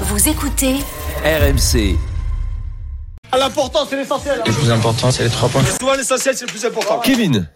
Vous écoutez RMC. L'important, c'est l'essentiel. Le plus important, c'est les trois points. Souvent, l'essentiel, c'est le plus important. Kevin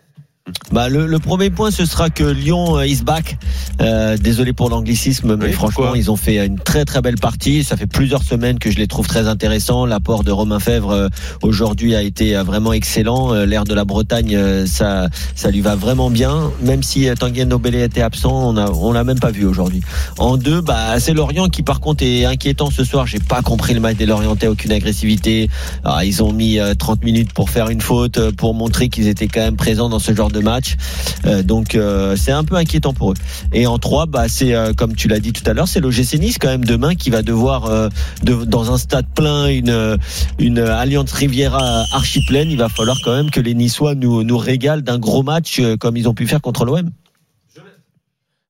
bah, le, le, premier point, ce sera que Lyon euh, is back. Euh, désolé pour l'anglicisme, mais Oui, franchement, ils ont fait une très très belle partie. Ça fait plusieurs semaines que je les trouve très intéressants. L'apport de Romain Fèvre euh, aujourd'hui a été euh, vraiment excellent. Euh, L'air de la Bretagne, euh, ça, ça lui va vraiment bien. Même si Tanguy Nobélé était absent, on a, on l'a même pas vu aujourd'hui. En deux, bah, c'est Lorient qui par contre est inquiétant ce soir. J'ai pas compris le match des Lorientais, aucune agressivité. Alors, ils ont mis euh, 30 minutes pour faire une faute, pour montrer qu'ils étaient quand même présents dans ce genre de match. Euh, donc euh, c'est un peu inquiétant pour eux. Et en trois, bah c'est euh, comme tu l'as dit tout à l'heure, c'est l'OGC Nice quand même demain qui va devoir de- dans un stade plein, une Alliance Riviera archi pleine. Il va falloir quand même que les Niçois nous nous régalent d'un gros match comme ils ont pu faire contre l'OM.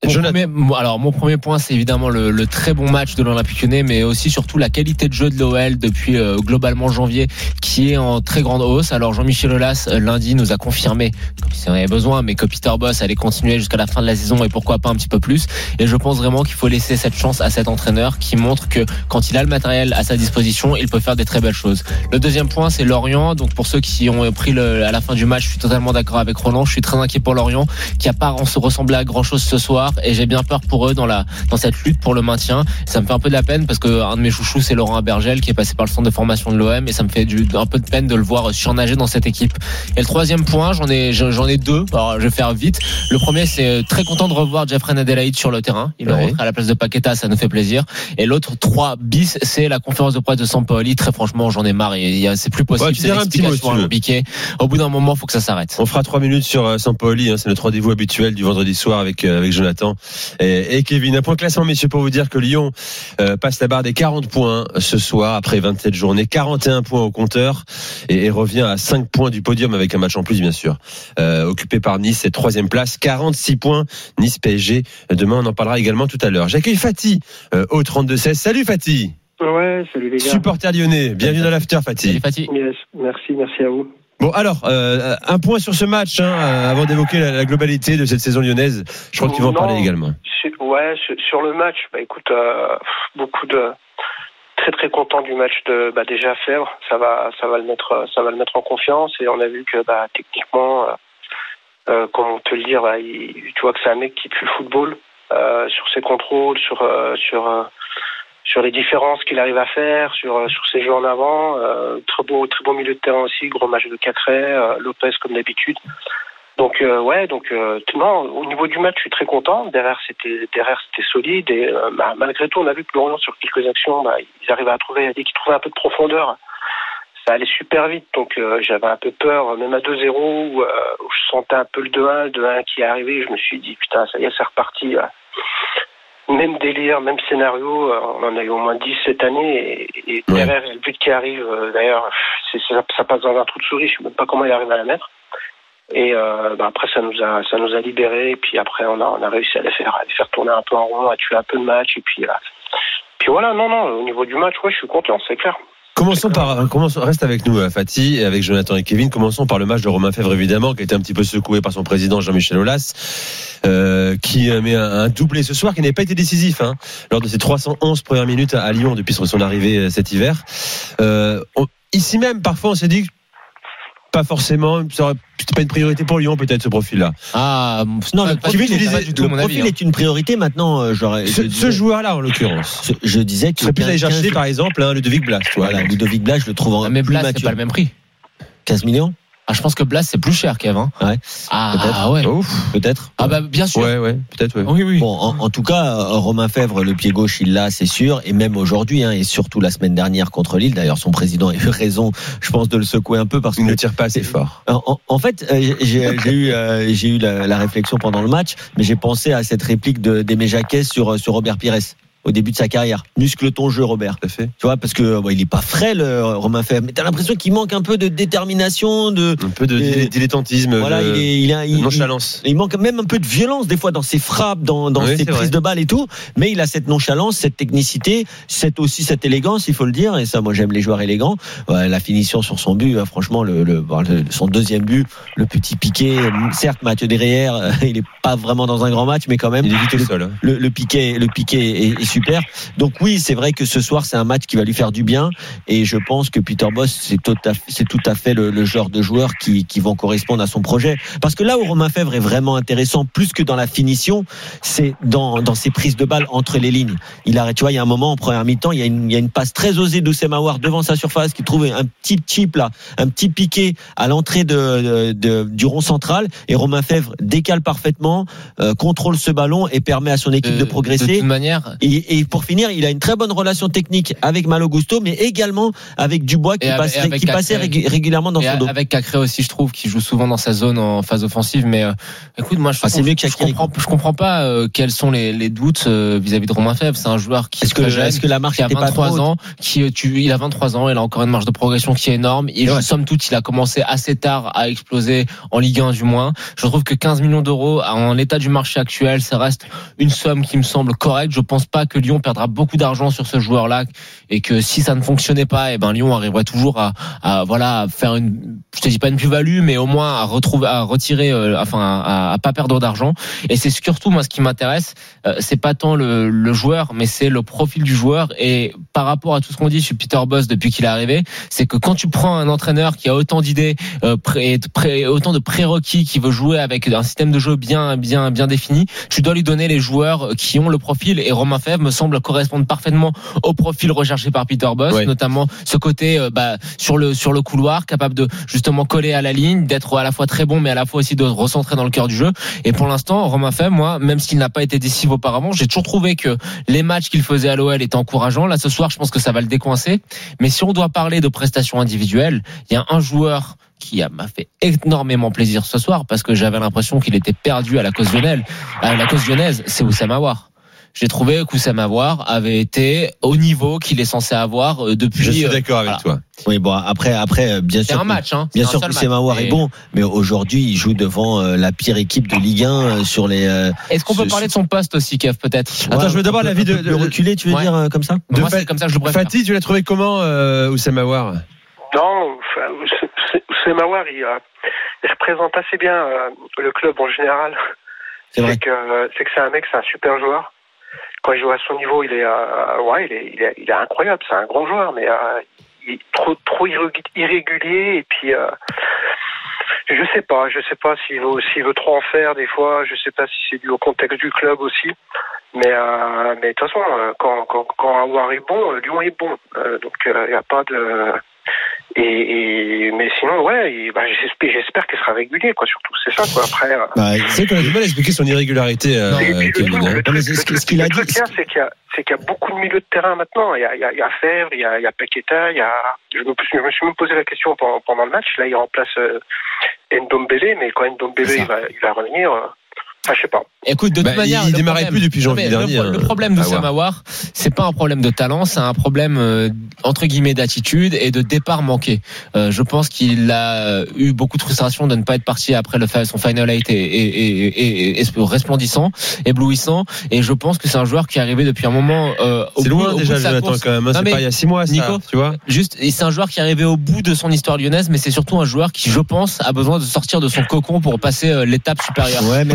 Mon premier- alors mon premier point c'est évidemment le, le très bon match de l'Olympique Lyonnais mais aussi surtout la qualité de jeu de l'OL depuis euh, globalement janvier qui est en très grande hausse. Alors Jean-Michel Aulas euh, lundi nous a confirmé comme s'il en avait besoin mais que Peter Boss allait continuer jusqu'à la fin de la saison et pourquoi pas un petit peu plus. Et je pense vraiment qu'il faut laisser cette chance à cet entraîneur qui montre que quand il a le matériel à sa disposition il peut faire des très belles choses. Le deuxième point c'est Lorient. Donc pour ceux qui ont pris le, à la fin du match je suis totalement d'accord avec Roland. Je suis très inquiet pour Lorient qui a pas se ressembler à grand chose ce soir et j'ai bien peur pour eux dans la dans cette lutte pour le maintien. Ça me fait un peu de la peine parce que un de mes chouchous c'est Laurent Abergel qui est passé par le centre de formation de l'OM et ça me fait du, un peu de peine de le voir surnager dans cette équipe. Et le troisième point, j'en ai j'en ai deux. Alors je vais faire vite. Le premier c'est euh, très content de revoir Jeffrey Adelaide sur le terrain. Il est Ouais. rentré à la place de Paqueta, ça nous fait plaisir. Et l'autre 3 bis, c'est la conférence de presse de Sampaoli. Très franchement, j'en ai marre. Il y a- C'est plus possible. Ouais, tu ces diras un petit mot, explications si. Au bout d'un moment, faut que ça s'arrête. On fera trois minutes sur euh, Sampaoli, hein, c'est notre rendez-vous habituel du vendredi soir avec euh, avec Jonathan et, et Kevin. Un point classement, messieurs, pour vous dire que Lyon euh, passe la barre des 40 points ce soir après 27 journées, 41 points au compteur et, et revient à 5 points du podium avec un match en plus, bien sûr. Euh, occupé par Nice, c'est troisième place, 46 points. Nice PSG. Demain, on en parlera également tout à l'heure. J'accueille Fatih euh, au 32-16. Salut Fatih, Ouais, salut les gars. supporter lyonnais. Bienvenue dans l'after, Fatih. Salut Fatih. Yes, merci, merci à vous. Bon, alors, euh, un point sur ce match, hein, euh, avant d'évoquer la, la globalité de cette saison lyonnaise. Je crois que tu vas en parler également. Sur- Ouais, sur, sur le match, bah écoute, euh, beaucoup de très très content du match de bah déjà Fèvre, ça va ça va le mettre ça va le mettre en confiance et on a vu que bah techniquement euh, comment te le dire, bah, il- tu vois que c'est un mec qui pue le football sur ses contrôles, sur sur sur les différences qu'il arrive à faire, sur euh, sur ses jeux en avant, euh, très beau très beau milieu de terrain aussi, gros match de Cacré, euh, Lopez comme d'habitude. Donc euh, ouais, donc non, au niveau du match, je suis très content. Derrière, c'était derrière, c'était solide et malgré tout, on a vu que Lorient sur quelques actions, bah, ils arrivaient à trouver, dès qu'ils trouvaient un peu de profondeur, ça allait super vite. Donc j'avais un peu peur, même à 2-0 où, je sentais un peu le 2-1, le 2-1 qui est arrivé. Je me suis dit putain, ça y est, c'est reparti. Même délire, même scénario, euh, on en a eu au moins 10 cette année et, et Ouais. derrière, il y a le but qui arrive. euh, D'ailleurs, ça, ça passe dans un trou de souris. Je sais même pas comment il arrive à la mettre. Et euh, bah, après, ça nous a, ça nous a libérés. Et puis après, on a, on a réussi à les faire, à les faire tourner un peu en rond, à tuer un peu de match. Et puis, euh, puis voilà, non, non, au niveau du match, ouais, je suis content, c'est clair. Commençons par, reste avec nous, euh, Fatih, avec Jonathan et Kevin. Commençons par le match de Romain Fèvre, évidemment, qui a été un petit peu secoué par son président Jean-Michel Aulas, euh, qui euh, met un, un doublé ce soir, qui n'a pas été décisif, hein, lors de ses 311 premières minutes à Lyon depuis son arrivée cet hiver. Ici même, parfois, on s'est dit, pas forcément, ça aurait- c'était pas une priorité pour Lyon, peut-être, ce profil-là. Ah, Non, pas- le profil, du tout, disais- pas du tout, le mon profil avis, hein. est une priorité maintenant. euh, j'aurais- je Ce, joueur-là, en l'occurrence. je- je disais que Tu serais plus allé 15 chercher, par exemple, un Ludovic Blas, tu vois. Voilà, Ludovic Blas, je le trouve Ah, mais plus Blas, c'est mature. pas le même prix. 15 millions Ah, je pense que Blas, c'est plus cher, Kevin. Ouais. Ah, Peut-être. ouais. Ouf. Peut-être. Ah, bah, bien sûr. Ouais, ouais, peut-être, ouais. Oui, oui. Bon, en, en tout cas, Romain Fèvre, le pied gauche, il l'a, c'est sûr, et même aujourd'hui, hein, et surtout la semaine dernière contre Lille. D'ailleurs, son président a eu raison, je pense, de le secouer un peu parce Il que ne tire pas assez fort. En, en- en fait, euh, j'ai j'ai eu, euh, j'ai eu la, la réflexion pendant le match, mais j'ai pensé à cette réplique de d'Aimé Jacquet sur, sur Robert Pires. Au début de sa carrière. Muscle ton jeu, Robert. Tout à fait. Tu vois, parce que bon, il est pas frais, le Romain Fèvre, mais t'as l'impression qu'il manque un peu de détermination, de Un peu de Et- dile- dilettantisme, voilà, de il est, il a, il- nonchalance. il manque même un peu de violence des fois dans ses frappes, dans, dans Oui, ses prises vrai. de balles et tout. Mais il a cette nonchalance, cette technicité, cette aussi cette élégance, il faut le dire. Et ça, moi, j'aime les joueurs élégants. Ouais, la finition sur son but, hein, franchement, le, le- son deuxième but, le petit piqué. Certes, Mathieu Derrière, il est pas vraiment dans un grand match, mais quand même, Il est vite le, sol. hein. le, le piqué, le piqué est, est super. Donc oui, c'est vrai que ce soir, c'est un match qui va lui faire du bien. Et je pense que Peter Boss, c'est tout à, c'est tout à fait le, le genre de joueurs qui, qui vont correspondre à son projet. Parce que là où Romain Fèvre est vraiment intéressant, plus que dans la finition, c'est dans, dans ses prises de balles entre les lignes. Il arrête, tu vois, il y a un moment en première mi-temps, il y a une, il y a une passe très osée d'Oussem Aouar devant sa surface qui trouve un petit chip là, un petit piqué à l'entrée de, de- de- du rond central. Et Romain Fèvre décale parfaitement, euh, contrôle ce ballon et permet à son équipe de, De progresser. toute manière, Et, et pour finir, il a une très bonne relation technique avec Malo Gusto, mais également avec Dubois qui, avec- passait, avec qui régulièrement dans son dos. avec Cacré aussi, je trouve, qui joue souvent dans sa zone en phase offensive. Mais euh, écoute, moi, je, Ah, c'est mieux je comprends, je comprends pas euh, quels sont les, les doutes euh, vis-à-vis de Romain Fèvre. C'est un joueur qui Est-ce que, jeune, la marche qui a n'était pas trop 23 haute ans, qui tu, il a 23 ans, il a encore une marge de progression qui est énorme. Ouais. somme toute, il a commencé assez tard à exploser en Ligue 1 du moins. Je trouve que 15 millions d'euros en l'état du marché actuel, ça reste une somme qui me semble correcte. Je pense pas que Lyon perdra beaucoup d'argent sur ce joueur-là et que si ça ne fonctionnait pas, et ben Lyon arriverait toujours à, à voilà à faire une, je te dis pas une plus-value, mais au moins à retrouver, à retirer, euh, enfin à, à pas perdre d'argent. Et c'est surtout moi ce qui m'intéresse, euh, c'est pas tant le, le joueur, mais c'est le profil du joueur. Et par rapport à tout ce qu'on dit sur Peter Boss depuis qu'il est arrivé, c'est que quand tu prends un entraîneur qui a autant d'idées, euh, pré- pré- autant de prérequis, qui veut jouer avec un système de jeu bien, bien, bien défini, tu dois lui donner les joueurs qui ont le profil. Et Romain Fèvre me semble correspondre parfaitement au profil recherché par Peter Boss, Ouais. notamment ce côté euh, bah, sur le sur le couloir, capable de justement coller à la ligne, d'être à la fois très bon, mais à la fois aussi de recentrer dans le cœur du jeu. Et pour l'instant, Romain Fèvre, moi, même s'il n'a pas été décisif auparavant, j'ai toujours trouvé que les matchs qu'il faisait à l'OL étaient encourageants. Là, ce soir, je pense que ça va le décoincer. Mais si on doit parler de prestations individuelles, il y a un joueur qui m'a fait énormément plaisir ce soir parce que j'avais l'impression qu'il était perdu à la cause lyonnaise. À la cause lyonnaise, c'est Oussama Aouar. J'ai trouvé qu'Oussama Aouar avait été au niveau qu'il est censé avoir euh, depuis. Je suis euh, d'accord avec voilà. toi. Oui, bon, après, après, euh, bien C'est sûr. un match, hein. Bien C'est sûr c'est match. Mawar est bon, mais aujourd'hui, il joue devant euh, la pire équipe de Ligue 1 euh, sur les. euh, Est-ce qu'on peut Ce- parler de son poste aussi, Kev, peut-être? Attends, je veux d'abord l'avis de- de- reculé, tu veux Ouais. dire euh, comme ça? De Moi, c'est comme ça que je le préfère. Fatih, tu l'as trouvé comment, euh, Oussama Aouar Non, enfin, c'est- c'est- c'est Mawar, il, euh, il représente assez bien euh, le club en général. C'est vrai. C'est que c'est que c'est un mec, c'est un super joueur. Quand il joue à son niveau, il est, euh, ouais, il est, il est, incroyable. C'est un grand joueur, mais euh, il est trop, trop irrégul- irrégulier. Et puis, euh, je sais pas, je sais pas s'il veut, s'il veut trop en faire des fois. Je sais pas si c'est dû au contexte du club aussi. Mais, euh, mais de toute façon, euh, quand, quand, quand Aouar est bon, euh, Lyon est bon. Euh, donc, il n'y a pas de. Et, et mais sinon, ouais, bah, j'espère, j'espère qu'il sera régulier, quoi. Surtout, c'est ça, quoi. Après. euh, Bah, C'est qu'on a du mal à expliquer son irrégularité, euh, ce qu'il a dit, c'est qu'il y a, c'est qu'il y a beaucoup de milieux de terrain maintenant. Il y a, il y a, il y a Fèvre, il y a, il y a Paqueta, il y a. Je me, je me suis même posé la question pendant, pendant le match. Là, il remplace euh, Ndombele, mais quand Ndombele il va, il va revenir, euh, ah, je sais pas. Écoute, de Bah, toute manière, il le démarrait problème- plus depuis janvier mais dernier, Le, le problème de. Samawar, c'est pas un problème de talent, c'est un problème euh, entre guillemets d'attitude et de départ manqué. Euh, je pense qu'il a eu beaucoup de frustration de ne pas être parti après le son final eight et, et, et, et- resplendissant, éblouissant. Et je pense que c'est un joueur qui est arrivé depuis un moment. Euh, au bout- loin au bout déjà, de sa course. quand même. hein. C'est pas il y a six mois, ça, Nico, tu vois. Juste, c'est un joueur qui est arrivé au bout de son histoire lyonnaise, mais c'est surtout un joueur qui, je pense, a besoin de sortir de son cocon pour passer euh, l'étape supérieure. Ouais, mais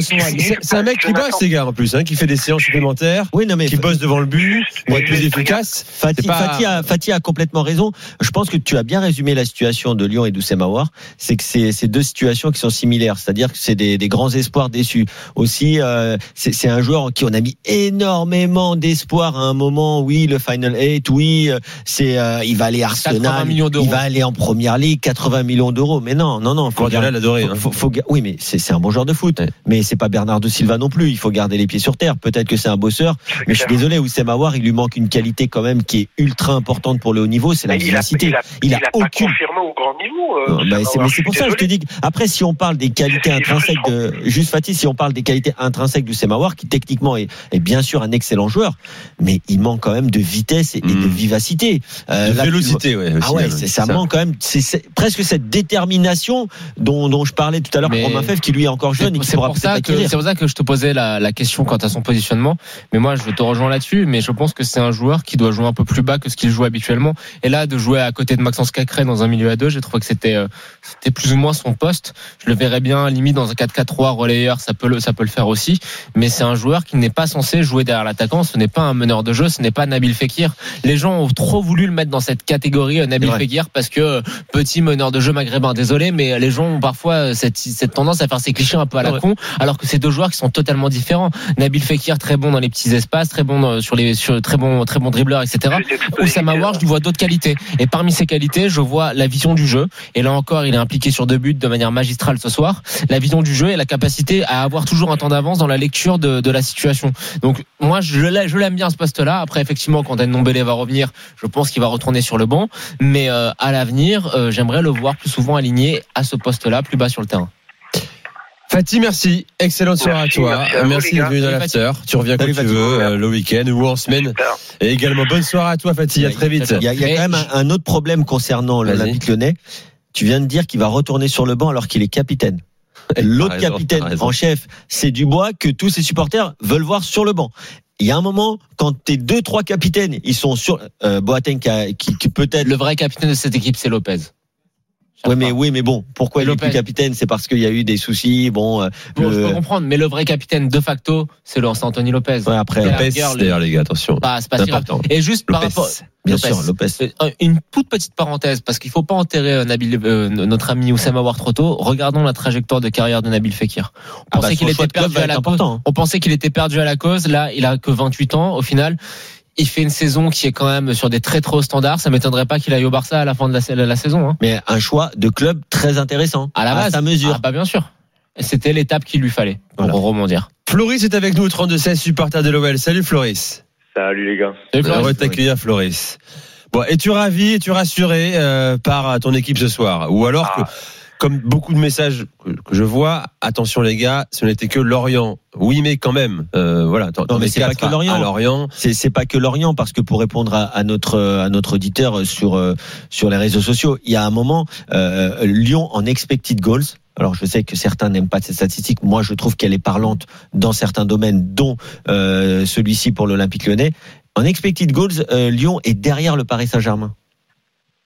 c'est- un mec qui bosse, les gars, en plus, hein, qui fait des séances supplémentaires, Oui, non, mais qui bosse devant le but, pour être plus Juste, efficace. Fatih, pas- Fatih a, Fatih a complètement raison. Je pense que tu as bien résumé la situation de Lyon et d'Oussem Aouar. C'est que c'est deux situations qui sont similaires. C'est-à-dire que c'est des, des grands espoirs déçus. Aussi, euh, c'est un joueur en qui on a mis énormément d'espoir à un moment. Oui, le Final 8, oui, euh, c'est euh, il va aller à 80 Arsenal, il va aller en Première Ligue, 80 millions d'euros. Mais non, non, non. Faut Guardiola garder- l'adoré, faut- hein. faut- faut ga- oui, mais c'est un bon joueur de foot. Mais mais c'est pas Bernardo Silva non plus. Il faut garder les pieds sur terre. Peut-être que c'est un bosseur, mais je suis clair. désolé, Oussem Aouar, il lui manque une qualité quand même qui est ultra importante pour le haut niveau, c'est la Mais il a, vivacité. il a, Il il a pas aucune- confirmé au grand niveau. euh, bah, c'est, pour je ça que je te dis. que- Après, si on parle des qualités intrinsèques de, juste Fatih, si on parle des qualités intrinsèques du Semawar, qui techniquement est, est bien sûr un excellent joueur, mais il manque quand même de vitesse et, et de Mm. vivacité. Euh, De là, vélocité, ouais. Ah aussi, ouais, hein, c'est, ça, manque quand même. C'est, presque cette détermination dont, dont je parlais tout à l'heure Mais- pour Romain Fèvre, qui lui est encore jeune et qui pourra ça que, c'est pour ça que je te posais la, la question quant à son positionnement. Mais moi, je te rejoins là-dessus. Mais je pense que c'est un joueur qui doit jouer un peu plus bas que ce qu'il joue habituellement. Et là, de jouer à côté de Maxence Cacré dans un milieu à deux, j'ai trouvé que c'était, euh, c'était plus ou moins son poste. Je le verrais bien limite dans un 4-4-3 relayeur, ça peut le, ça peut le faire aussi. Mais c'est un joueur qui n'est pas censé jouer derrière l'attaquant. Ce n'est pas un meneur de jeu. Ce n'est pas Nabil Fekir. Les gens ont trop voulu le mettre dans cette catégorie euh, Nabil. Fekir parce que euh, petit meneur de jeu maghrébin. Désolé, mais les gens ont parfois cette, cette tendance à faire ces clichés un peu à la con, alors que c'est deux joueurs qui sont totalement différents. Nabil Fekir très bon dans les petits espaces, très bon dans- sur les sur très bon très bon dribbleur, etc. Oussama War, je lui vois d'autres qualités. Et parmi ces qualités, je vois la vision du jeu. Et là encore, il est impliqué sur deux buts de manière magistrale ce soir. La vision du jeu et la capacité à avoir toujours un temps d'avance dans la lecture de, de la situation. Donc moi, je l'aime bien ce poste-là. Après, effectivement, quand Ndombele va revenir, je pense qu'il va retourner sur le banc. Mais euh, à l'avenir, euh, j'aimerais le voir plus souvent aligné à ce poste-là, plus bas sur le terrain. Fatih, merci. Excellente soirée à Merci, toi. merci d'être venu dans l'after. Tu reviens quand Salut, tu Fatih. veux, euh, le week-end ou en semaine. Super. Et également, bonne soirée à toi, Fatih. À très vite. Il y a, il y a quand même un, un autre problème concernant l'Olympique lyonnais. Tu viens de dire qu'il va retourner sur le banc alors qu'il est capitaine. L'autre capitaine en chef, c'est Dubois que tous ses supporters veulent voir sur le banc. Il y a un moment, quand tes deux, trois capitaines, ils sont sur euh, Boateng qui, qui peut-être. Le vrai capitaine de cette équipe, c'est Lopez. Oui, mais oui, mais bon, pourquoi il est plus capitaine? C'est parce qu'il y a eu des soucis. Bon, euh, Bon, je le- peux comprendre, mais le vrai capitaine de facto, c'est c'est Anthony Lopez. ouais, après, Lopez, le- d'ailleurs, les gars, attention. Pas- c'est pas si grave. important. Et juste par rapport, bien Lopez. sûr, Lopez. Euh, Une toute petite parenthèse, parce qu'il faut pas enterrer euh, Nabil, euh, notre ami Oussama War trop tôt. Regardons la trajectoire de carrière de Nabil Fekir. On Ah bah, pensait son qu'il était perdu à la cause. important. On pensait qu'il était perdu à la cause. Là, il a que 28 ans. Au final, il fait une saison qui est quand même sur des très très hauts standards. Ça m'étonnerait pas qu'il aille au Barça à la fin de la, la saison. Hein. Mais un choix de club très intéressant. À la base, sa mesure. Ah, bah bien sûr. C'était l'étape qu'il lui fallait pour Voilà. rebondir. Floris est avec nous au 32-16, supporter de l'OL. Salut, Floris. Salut les gars. Salut, Floris. Heureux de t'accueillir, Floris. Bon, es-tu ravi, es-tu rassuré euh, par ton équipe ce soir? Ou alors que, Ah. Comme beaucoup de messages que, que je vois, attention les gars, ce n'était que Lorient. Oui, mais quand même, euh, voilà. Non, mais es c'est pas que Lorient. Lorient. C'est pas que Lorient parce que pour répondre à, à notre à notre auditeur sur euh, sur les réseaux sociaux, il y a un moment euh, Lyon en expected goals. Alors je sais que certains n'aiment pas cette statistique. Moi, je trouve qu'elle est parlante dans certains domaines, dont euh, celui-ci pour l'Olympique Lyonnais. En expected goals, euh, Lyon est derrière le Paris Saint-Germain.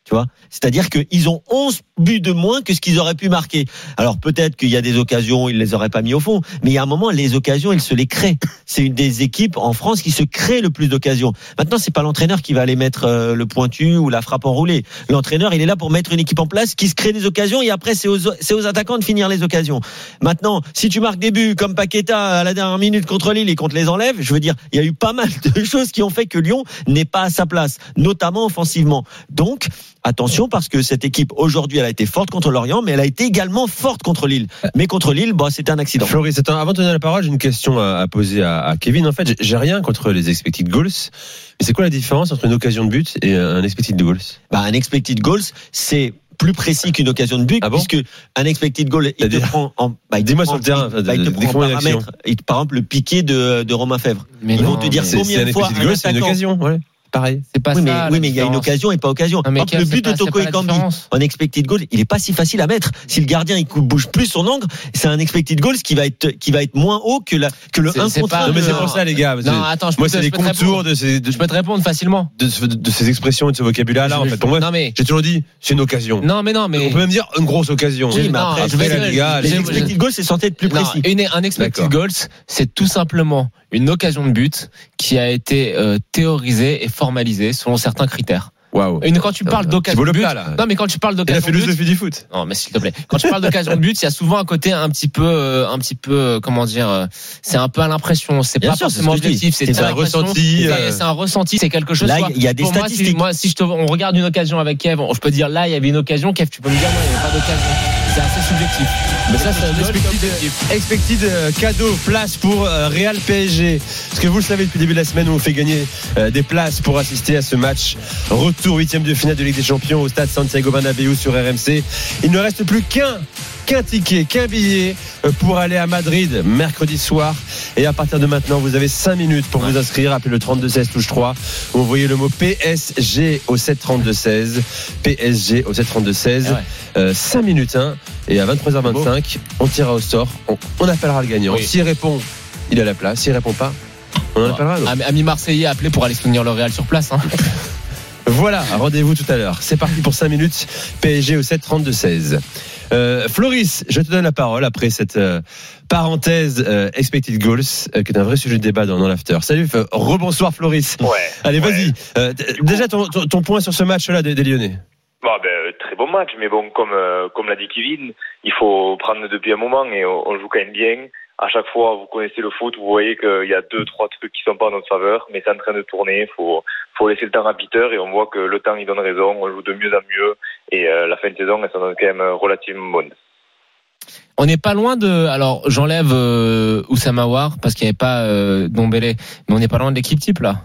Tu vois C'est-à-dire qu'ils ont 11 buts de moins que ce qu'ils auraient pu marquer. Alors peut-être qu'il y a des occasions, ils les auraient pas mis au fond, mais il y a un moment, les occasions, ils se les créent. C'est une des équipes en France qui se crée le plus d'occasions. Maintenant, c'est pas l'entraîneur qui va aller mettre euh, le pointu ou la frappe enroulée. L'entraîneur, il est là pour mettre une équipe en place qui se crée des occasions et après, c'est aux, c'est aux attaquants de finir les occasions. Maintenant, si tu marques des buts comme Paqueta à la dernière minute contre Lille et qu'on te les enlève, je veux dire, il y a eu pas mal de choses qui ont fait que Lyon n'est pas à sa place, notamment offensivement. Donc, attention parce que cette équipe aujourd'hui, elle a été forte contre Lorient, mais elle a été également forte contre Lille. Mais contre Lille, bah, c'était un accident. Floris, attends, avant de donner la parole, j'ai une question à, à poser à, à Kevin. En fait, j'ai- rien contre les expected goals. Mais c'est quoi la différence entre une occasion de but et un expected goals? Bah, un expected goals, c'est plus précis qu'une occasion de but, Ah bon? puisque un expected goal, il te prend en, bah, il te Dis-moi prend- sur le terrain, il- bah, il te prend en décris-moi une paramètre. Il te- par exemple, le piqué de, de Romain Fèvre. Mais Ils vont te dire combien un de fois un goal, une occasion. Ouais, pareil. C'est pas Oui, mais, ça. oui, mais il y a une occasion et pas occasion. Non, mais Par exemple, Kev, le but de Toko Ekambi en expected goal, il est pas si facile à mettre. Si le gardien il bouge plus son angle, c'est un expected goal qui va être qui va être moins haut que la que le C'est- 1 c'est contre pas- 1. Non, mais c'est pour ça, les gars. Non, attends, je Moi, peux c'est te- les contours répondre. de ces, de, Je peux te répondre facilement. de, de- de ces expressions et de ce vocabulaire-là. En Je- fait, pour moi, non mais j'ai toujours dit, c'est une occasion. non mais non mais On peut même dire une grosse occasion. Oui, mais après, je vais les expected goals c'est censé être plus précis. un expected goals, c'est tout simplement une occasion de but qui a été euh, théorisée et formalisée selon certains critères. Waouh. Et quand tu parles d'occasion de but, là. non mais quand tu parles la d'occasion de but, philosophie du foot. non mais s'il te plaît, quand tu parles d'occasion de but, il y a souvent un côté un petit peu, euh, un petit peu, euh, comment dire, euh, c'est un peu à l'impression, c'est pas sûr, c'est forcément objectif, c'est un ressenti, c'est- un ressenti, c'est quelque chose. Là, il y a des pour moi, si- statistiques. Moi, si, je te, on regarde une occasion avec Kev, on- je peux dire là, il y avait une occasion. Kev, tu peux me dire non, il n'y avait pas d'occasion. C'est assez subjectif. Mais ça, c'est un expected, expected, cadeau, place pour Real PSG. Parce que vous le savez, depuis le début de la semaine, on vous fait gagner des places pour assister à ce match. Retour huitième de finale de Ligue des Champions au stade Santiago Bernabéu sur RMC. Il ne reste plus qu'un qu'un ticket, qu'un billet euh, pour aller à Madrid mercredi soir. Et à partir de maintenant, vous avez 5 minutes pour vous inscrire. Appelez le 3216 touche 3. Vous envoyez le mot PSG au 73216. PSG au 73216. Eh ouais. Euh, 5 minutes, hein. Et à 23h25, on tirera au sort. On, on appellera le gagnant. Oui. S'il répond, il a la place. S'il répond pas, on en appellera. Ami Marseillais appelé pour aller soutenir le Real sur place. hein. Voilà, rendez-vous tout à l'heure. C'est parti pour 5 minutes. PSG au 73216. Euh, Floris, je te donne la parole après cette euh, parenthèse euh, expected goals, euh, qui est un vrai sujet de débat dans, dans l'after. Salut, euh, rebonsoir Floris. Ouais. Allez, Ouais. vas-y. Euh, déjà ton, ton, ton point sur ce match-là des, des Lyonnais. Bah, ben, très bon match, mais bon, comme, euh, comme l'a dit Kevin, il faut prendre depuis un moment et on, on joue quand même bien. À chaque fois, vous connaissez le foot, vous voyez qu'il y a deux, trois trucs qui sont pas en notre faveur, mais c'est en train de tourner. Faut, faut laisser le temps à Peter et on voit que le temps il donne raison. On joue de mieux en mieux et euh, la fin de saison, elle s'en donne quand même euh, relativement bonne. On n'est pas loin de. Alors, j'enlève euh, Oussama War parce qu'il n'y avait pas euh, Dombele, mais on n'est pas loin de l'équipe type là.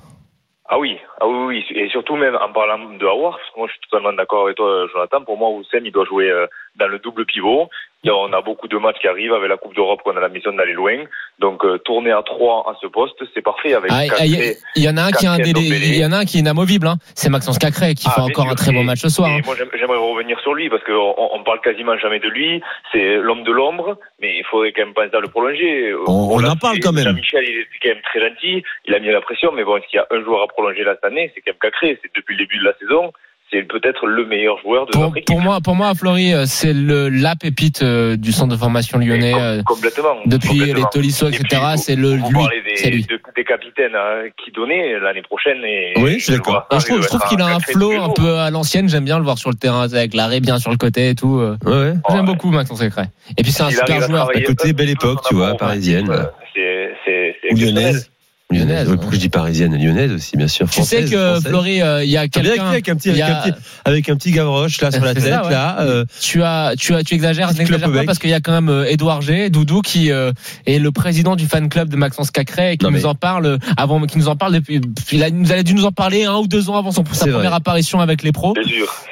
Ah oui, ah oui, oui, et surtout même en parlant de Howard, parce que moi je suis totalement d'accord avec toi, Jonathan. Pour moi, Oussem, il doit jouer euh, dans le double pivot. Il y a- on a beaucoup de matchs qui arrivent avec la Coupe d'Europe qu'on a la mission d'aller loin. Donc euh, tourner à 3 à ce poste, c'est parfait avec Ah, Cacré. Il y, il y en a un qui est un délai- il y en a un qui est inamovible. Hein. C'est Maxence Cacré qui Ah, fait encore sûr. un très bon match ce soir. hein. moi, j'aime- j'aimerais revenir sur lui parce qu'on on parle quasiment jamais de lui. C'est l'homme de l'ombre, mais il faudrait quand même penser à le prolonger. On- on l'a en parle quand même. Jean-Michel, il est quand même très gentil. Il a mis la pression, mais bon, s'il y a un joueur à prolonger là cette année, c'est quand même Cacré. C'est depuis le début de la saison. C'est peut-être le meilleur joueur de Pour, notre équipe. pour moi, pour moi, Fleury, euh, c'est le la pépite euh, du centre de formation lyonnais. Com- euh, complètement. Depuis les. Tolisso, Et etc. puis, C'est le vous lui. des, lui. de- des capitaines hein, qui donnaient l'année prochaine. Et Oui, je suis d'accord. Et je trouve, je trouve qu'il a un flow un peu à l'ancienne. J'aime bien le voir sur le terrain avec l'arrêt bien sur le côté et tout. euh. Ouais, ouais. J'aime Ouais. beaucoup Maxence Cacré. Et puis c'est un super joueur. à côté, un belle époque, tu vois, parisienne. C'est c'est- c'est Ou exceptionnel. lyonnaise. Lyonnaise, Ouais, ouais. Pourquoi je dis parisienne Lyonnaise aussi, bien sûr. Tu sais Française, que française. Fleury, euh, il y a quelqu'un. avec un petit, il y avec a- un petit, avec un petit Gavroche là sur la tête ça, ouais. là. euh, Tu as, tu as, tu exagères, n'exagère pas parce qu'il y a quand même euh, Édouard G, Doudou qui euh, est le président du fan club de Maxence Cacré et qui Non, nous mais- en parle euh, avant, qui nous en parle depuis. Il a, il nous a dû nous en parler un ou deux ans avant son, sa première apparition avec les pros.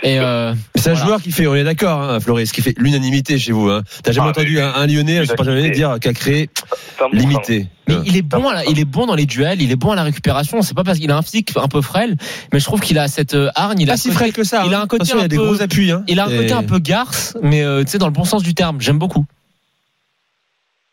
Et euh, C'est un Voilà. joueur qui fait, on est d'accord, hein, Floris, qui fait l'unanimité chez vous. Hein. T'as jamais Ah, entendu un, un Lyonnais, un supporter lyonnais dire 100%. limité. Mais il est bon, à la- il est bon dans les duels, il est bon à la récupération. C'est pas parce qu'il a un physique un peu frêle, mais je trouve qu'il a cette euh, hargne. Il a Pas ce si côté- frêle que ça. il a hein. un côté il un a des peu- gros appuis. Hein. Il a un côté Et- un peu garce, mais euh, tu sais dans le bon sens du terme. J'aime beaucoup.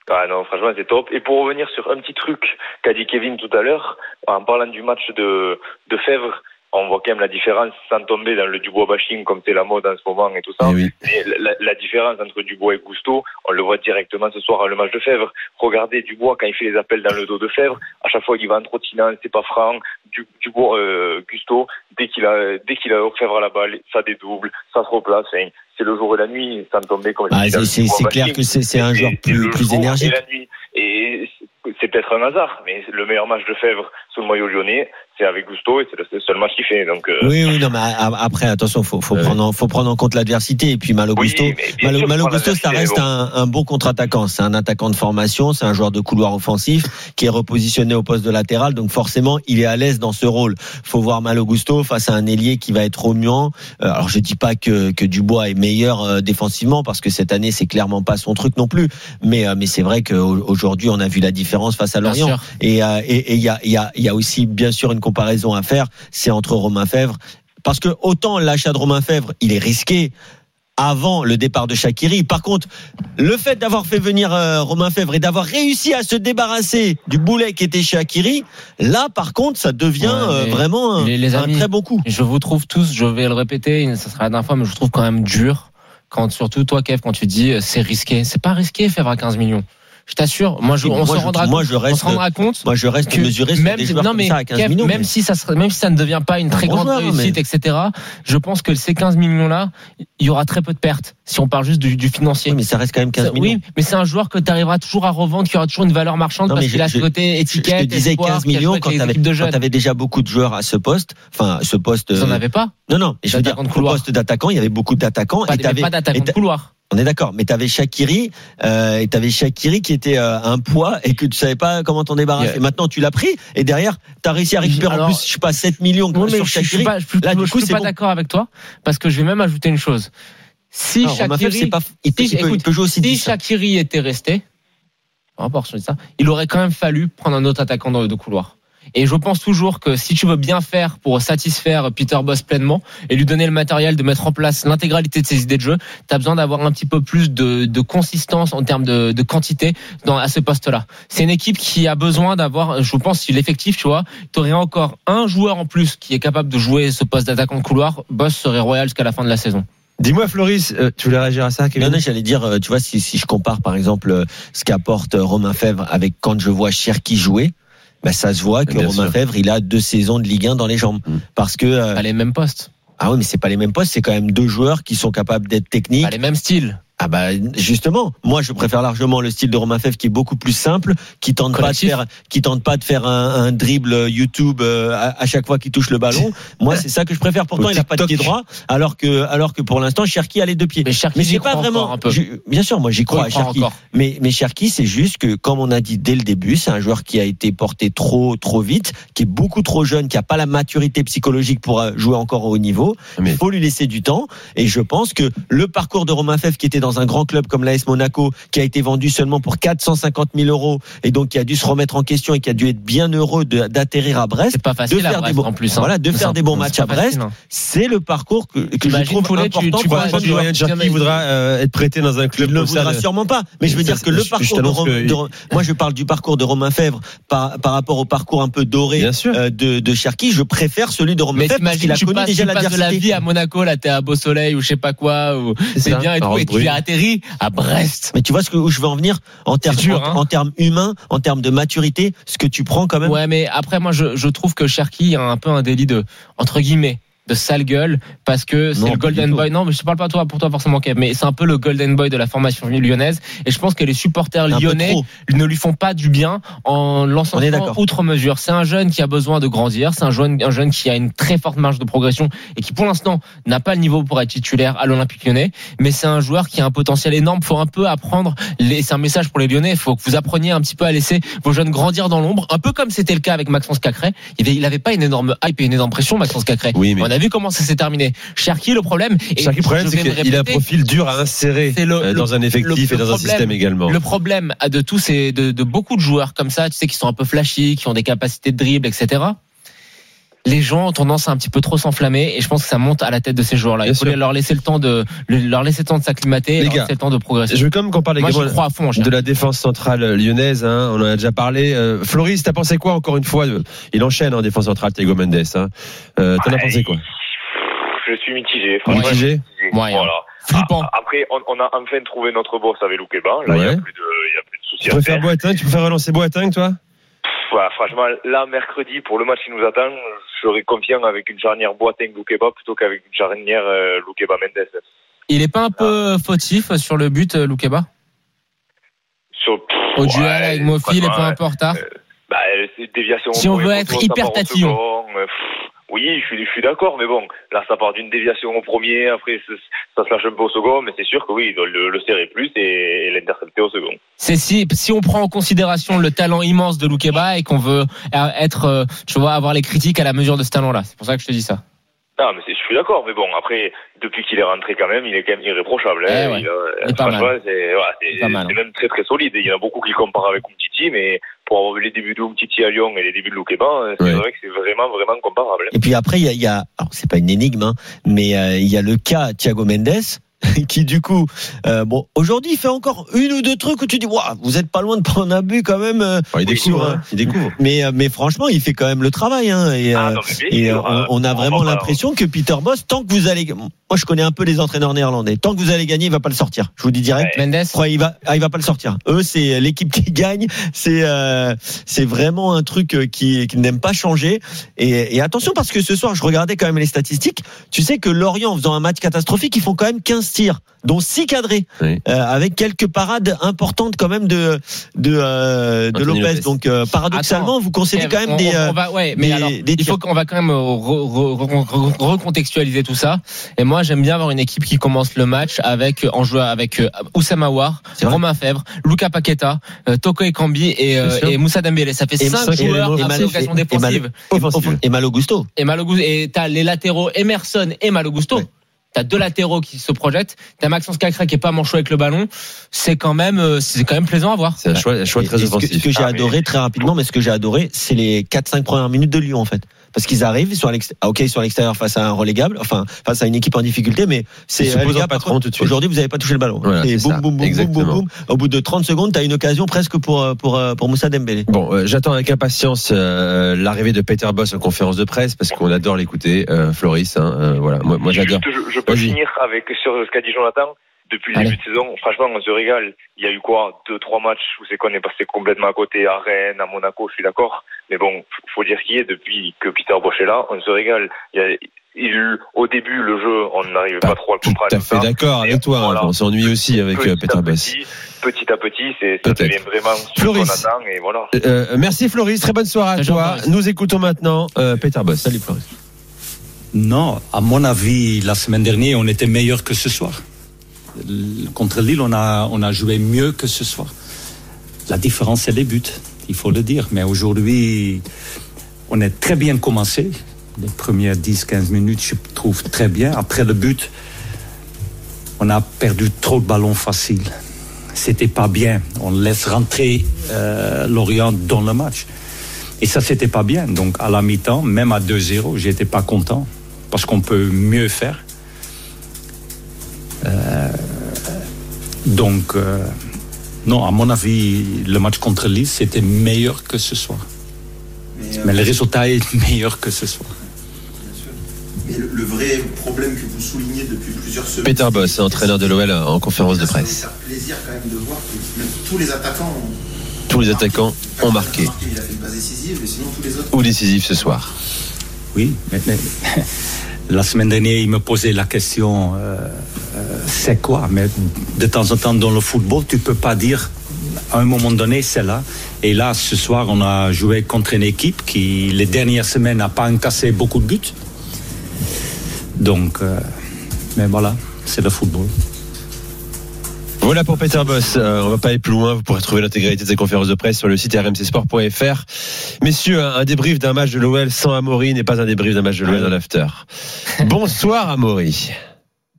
Ah non, franchement, c'est top. Et pour revenir sur un petit truc qu'a dit Kevin tout à l'heure, en parlant du match de, de Fèvre, on voit quand même la différence sans tomber dans le Dubois bashing comme c'est la mode en ce moment et tout ça. Eh oui. Mais la, la différence entre Dubois et Gusto, on le voit directement ce soir à le match de Fèvre. Regardez Dubois quand il fait les appels dans le dos de Fèvre, à chaque fois qu'il va en trottinant, c'est pas franc. Du, Dubois, euh, Gusto, dès qu'il a, dès qu'il a Fèvre à la balle, ça dédouble, ça se replace. Enfin, c'est le jour et la nuit, sans tomber comme Ah, c'est clair que c'est un joueur plus, plus énergique. Et. Et c'est peut-être un hasard, mais le meilleur match de Fèvre sous le maillot lyonnais, c'est avec Gusto et c'est le seul match qu'il fait. Donc, euh, Oui, oui, non, mais après, attention, faut, faut prendre, en, faut prendre en compte l'adversité. Et puis Malo oui, Gusto, Malo, Malo ça reste bon. un, un bon contre-attaquant. C'est un attaquant de formation, c'est un joueur de couloir offensif qui est repositionné au poste de latéral. Donc forcément, il est à l'aise dans ce rôle. Faut voir Malo Gusto face à un ailier qui va être remuant. Euh, alors je dis pas que, que Dubois est meilleur euh, défensivement parce que cette année c'est clairement pas son truc non plus. Mais euh, mais c'est vrai qu'aujourd'hui on a vu la différence face à Lorient. Et euh, et et il y a y y a aussi bien sûr une comparaison à faire, c'est entre Romain Fèvre parce que autant l'achat de Romain Fèvre, il est risqué avant le départ de Shakiri. Par contre, le fait d'avoir fait venir euh, Romain Fèvre et d'avoir réussi à se débarrasser du boulet qui était Shakiri, là par contre, ça devient Ouais, euh, vraiment un, les- les un amis, très bon coup. Je vous trouve tous, je vais le répéter, ça sera la dernière fois, mais je trouve quand même dur. Quand, surtout toi, Kev, quand tu dis euh, c'est risqué. C'est pas risqué, Fèvre à 15 millions. Je t'assure, moi, je, on, moi, se je, rendra moi, compte, je on reste, se rendra compte moi, je reste mesuré sur même, des joueurs non, comme ça à 15 Kev, millions. même mais- si ça serait, même si ça ne devient pas une Un très bon grande joueur, réussite, etc., je pense que ces 15 millions-là, il y aura très peu de pertes. Si on parle juste du, du financier. Oui, mais ça reste quand même 15 Ça- millions. Oui, mais c'est un joueur que tu arriveras toujours à revendre, qui aura toujours une valeur marchande Non, mais parce qu'il a ce côté Je, je étiquette, te disais espoir, 15 qui a joué millions quand tu avais déjà beaucoup de joueurs à ce poste. Enfin, ce poste. Vous en euh, avez pas Non, non. Je veux dire, au poste d'attaquant, il y avait beaucoup d'attaquants. Et pas d'attaquant de couloir. On est d'accord, mais t'avais Shakiri, euh, et t'avais Shakiri qui était euh, un poids et que tu savais pas comment t'en débarrasser. Yeah. Maintenant, tu l'as pris et derrière, t'as réussi à récupérer Alors- en plus, je sais pas, 7 millions Oui, sur je, je suis Shakiri. pas, je suis- Là, du je coup, suis pas bon. d'accord avec toi parce que je vais même ajouter une chose. Si Fèvre, Shakiri, c'est pas, il, peut, si- il peut- il écoute, peut jouer aussi si 10. Shakiri était resté, ça, il aurait quand même fallu prendre un autre attaquant dans le deux couloirs. Et je pense toujours que si tu veux bien faire pour satisfaire Peter Boss pleinement et lui donner le matériel de mettre en place l'intégralité de ses idées de jeu, tu as besoin d'avoir un petit peu plus de, de consistance en termes de, de quantité dans, à ce poste-là. C'est une équipe qui a besoin d'avoir, je pense, si l'effectif, tu vois, tu aurais encore un joueur en plus qui est capable de jouer ce poste d'attaquant de couloir, Boss serait royal jusqu'à la fin de la saison. Dis-moi, Floris, euh, tu voulais réagir à ça, Kevin? Non, non, j'allais dire, euh, tu vois, si, si je compare par exemple euh, ce qu'apporte Romain Fèvre avec quand je vois Cherki jouer, bah, ça se voit que Bien Romain sûr. Fèvre, il a deux saisons de Ligue 1 dans les jambes. Mm. Parce que, euh, Pas les mêmes postes, ah oui, mais c'est pas les mêmes postes, c'est quand même deux joueurs qui sont capables d'être techniques. pas les mêmes styles. Ah bah justement, moi je préfère largement le style de Romain Fèvre qui est beaucoup plus simple, qui tente Collectif. pas de faire, qui tente pas de faire un, un dribble YouTube euh, à, à chaque fois qu'il touche le ballon. Moi c'est ça que je préfère. Pourtant il a pas de pied droit, alors que alors que pour l'instant Cherki a les deux pieds. Mais Cherki, Mais c'est pas vraiment. encore un peu. je- bien sûr, moi j'y crois Cherki. Mais, mais Cherki, c'est juste que, comme on a dit dès le début, c'est un joueur qui a été porté trop, trop vite, qui est beaucoup trop jeune, qui a pas la maturité psychologique pour euh, jouer encore au haut niveau. Mais- Il faut lui laisser du temps. Et je pense que le parcours de Romain Fèvre, qui était dans un grand club comme l'AS Monaco, qui a été vendu seulement pour 450 000 euros, et donc qui a dû se remettre en question et qui a dû être bien heureux de- d'atterrir à Brest, C'est pas facile de faire à Brest des bons- en plus. hein. voilà, de faire des bons matchs à Brest. facile, hein. c'est le parcours que, que je trouve Poulet, tu- important tu pour vois, tu-. Ryan Cherki voudra euh, être prêté dans un club Il ne voudra de- sûrement pas. Mais je veux dire que le parcours de, t'annonce Rom- que- de Rom- moi je parle du parcours de Romain Fèvre par, par rapport au parcours un peu doré euh, de, de Cherki. Je préfère celui de Romain Fèvre parce qu'il a tu connu passes, déjà tu passes de la vie à Monaco, là t'es à Beau Soleil ou je sais pas quoi, ou c'est bien et tout, et tu atterris à Brest. Mais tu vois ce que, où je veux en venir? En termes dur, en, hein. en termes humains, en termes de maturité, ce que tu prends quand même. Ouais, mais après moi je, je trouve que Cherki a un peu un délit de entre guillemets de sale gueule parce que c'est le golden boy. Non, mais je te parle pas toi pour toi forcément Kev, mais c'est un peu le golden boy de la formation lyonnaise et je pense que les supporters lyonnais ne lui font pas du bien en lançant outre mesure. C'est un jeune qui a besoin de grandir, c'est un jeune, un jeune qui a une très forte marge de progression et qui pour l'instant n'a pas le niveau pour être titulaire à l'Olympique lyonnais, mais c'est un joueur qui a un potentiel énorme. Faut un peu apprendre, les- c'est un message pour les lyonnais, il faut que vous appreniez un petit peu à laisser vos jeunes grandir dans l'ombre, un peu comme c'était le cas avec Maxence Cacré. Il avait, il avait pas une énorme hype et une énorme pression, Maxence Cacré. Oui, mais a vu comment ça s'est terminé. Cherki, le problème, Cherki, le problème, c'est qu'il a un profil dur à insérer C'est le- euh, dans un effectif le- et dans un système également. le problème de tous ces, de, de beaucoup de joueurs comme ça, tu sais, qui sont un peu flashy, qui ont des capacités de dribble, etc. Les gens ont tendance à un petit peu trop s'enflammer et je pense que ça monte à la tête de ces joueurs-là. Il faut leur laisser le temps de, leur laisser le temps de s'acclimater, leur laisser le temps de progresser. Je veux quand même qu'on parle Moi, également crois à fond, de la défense centrale lyonnaise. Hein, on en a déjà parlé. Euh, Floris, t'as pensé quoi encore une fois Il enchaîne en défense centrale, Thiago Mendes. Hein. Euh, T'en as Ouais, pensé quoi? Je suis mitigé. Mitigé? Moyen. Voilà. Flippant. Ah, Après, on, on a enfin trouvé notre boss avec Loukeba. Là, il n'y Ouais. a plus de, il y a plus de soucis Tu préfères faire. Boateng? Tu préfères relancer Boateng, toi? Pff, franchement, là, mercredi, pour le match qui nous attend, serais confiant avec une charnière Boateng Loukeba plutôt qu'avec une charnière euh, Loukeba Mendes. Il est pas un peu fautif sur le but, euh, Loukeba pff, Au ouais, duel avec Mofi, il est pas un peu en retard. Bah, c'est déviation. Si on veut être hyper part euh, Oui, je suis, je suis d'accord, mais bon, là, ça part d'une déviation au premier, après, ça, se lâche un peu au second, mais c'est sûr que oui, il doit le, le serrer plus et, et l'intercepter au second. C'est si, si on prend en considération le talent immense de Loukeba et qu'on veut euh, être, euh, tu vois, avoir les critiques à la mesure de ce talent-là. C'est pour ça que je te dis ça. Non, mais je suis d'accord, mais bon, après, depuis qu'il est rentré quand même, il est quand même irréprochable. Hein. Eh ouais. Il mal. c'est voilà, même très très solide. Il y en a beaucoup qui le comparent avec Umtiti, mais pour avoir vu les débuts de Umtiti à Lyon et les débuts de Loukeba, c'est Ouais. vrai que c'est vraiment vraiment comparable. Et puis après, il y a, il y a alors c'est pas une énigme, hein, mais euh, il y a le cas Thiago Mendes qui du coup, euh, bon, aujourd'hui il fait encore une ou deux trucs où tu dis, waouh, vous êtes pas loin de prendre un but quand même. euh, Il découvre. sur, hein, Il découvre. mais euh, mais franchement, il fait quand même le travail. Hein, et Ah, euh, non, mais bien et sûr, euh, hein. on, on a vraiment va pas- l'impression que Peter Boss, tant que vous allez, moi je connais un peu les entraîneurs néerlandais, tant que vous allez gagner, il va pas le sortir. Je vous dis direct. Mendes, Ouais, il va, ah, il va pas le sortir. Eux, c'est l'équipe qui gagne. C'est, euh, c'est vraiment un truc euh, qui, qui n'aime pas changer. Et, et attention parce que ce soir, je regardais quand même les statistiques. Tu sais que Lorient, en faisant un match catastrophique, ils font quand même 15 tirs, dont 6 cadrés, Oui. euh, avec quelques parades importantes quand même de de, euh, de Lopez. Lopez. Donc euh, paradoxalement, vous concédez quand même on, des. on- euh, va, ouais, mais des- alors, des il faut qu'on va quand même re- re- re- re- recontextualiser tout ça. Et moi, moi j'aime bien avoir une équipe qui commence le match avec en jouant avec euh, Oussama War. Romain Fèvre, Luca Paqueta, euh, Toko Ekambi et, euh, et Moussa Dembélé. Ça fait Et cinq cinq joueurs éléments à et défensive. Et Malo Gusto. Et Malo Gusto- et t'as les latéraux Emerson et Malo Gusto. Ouais. T'as deux latéraux qui se projettent. T'as Maxence Cacré qui est pas manchot avec le ballon. C'est quand même, c'est quand même plaisant à voir. C'est un choix, un choix très et ce que, offensif. ce que j'ai Ah, mais- adoré très rapidement, mais ce que j'ai adoré, c'est les 4-5 premières minutes de Lyon en fait. Parce qu'ils arrivent sur l'extérieur, ah, ok, sur l'extérieur face à un relégable, enfin face à une équipe en difficulté, mais c'est Ils euh. Aujourd'hui, vous n'avez pas touché le ballon. Voilà, et boum, boum, boum, boum, boum, boum. Au bout de 30 secondes, tu as une occasion presque pour euh, pour euh, pour Moussa Dembélé. Bon, euh, j'attends avec impatience euh, l'arrivée de Peter Boss en conférence de presse parce qu'on adore l'écouter, euh, Floris. Hein, euh, voilà, moi, moi j'adore. Juste, je, je peux finir avec sur ce qu'a dit Jonathan. Depuis le début de saison, franchement, on se régale. Il y a eu quoi Deux, trois matchs où c'est qu'on est passé complètement à côté, à Rennes, à Monaco, je suis d'accord. Mais bon, faut dire qu'il est depuis que Peter Bosch est là, on se régale. Il y a, il, au début, le jeu, on n'arrivait pas trop à le Tout comprendre. à fait d'accord avec toi. Voilà. On s'ennuie aussi avec euh, petit Peter Boss. petit, à petit, c'est, ça Peut-être. devient vraiment ce qu'on Floris. attend et voilà. Euh, merci Floris, très bonne soirée à toi. Nous écoutons maintenant euh, Peter Boss. Salut Floris. Non, à mon avis, la semaine dernière, on était meilleur que ce soir. Contre Lille, on a, on a joué mieux que ce soir. La différence, c'est les buts, il faut le dire. Mais aujourd'hui, on est très bien commencé. Les premières 10-15 minutes, je trouve très bien. Après le but, on a perdu trop de ballons faciles. C'était pas bien. On laisse rentrer euh, Lorient dans le match. Et ça, c'était pas bien. Donc, à la mi-temps, même à 2-0, j'étais pas content. Parce qu'on peut mieux faire. Euh, donc, euh, non, à mon avis, le match contre Lille, c'était meilleur que ce soir. Mais le résultat est meilleur que ce soir. Mais le, le vrai problème que vous soulignez depuis plusieurs semaines. Peter c'est- Boss, entraîneur de l'OL en conférence de Ça, ça presse. me faire plaisir quand même de voir que même tous les attaquants ont, Tous les attaquants ont marqué Il a fait une passe décisive, et sinon tous les autres. ou décisif ce soir. Oui, mais, mais la semaine dernière, il me posait la question euh, c'est quoi? Mais de temps en temps, dans le football, tu peux pas dire à un moment donné, c'est là. Et là, ce soir, on a joué contre une équipe qui, les dernières semaines, n'a pas encassé beaucoup de buts. Donc, euh, mais voilà, c'est le football. Voilà pour Peter Boss. Euh, on va pas aller plus loin. Vous pourrez trouver l'intégralité de ses conférences de presse sur le site rmcsport.fr. Messieurs, un, un débrief d'un match de l'OL sans Amaury n'est pas un débrief d'un match de l'OL dans l'after. Bonsoir Amaury.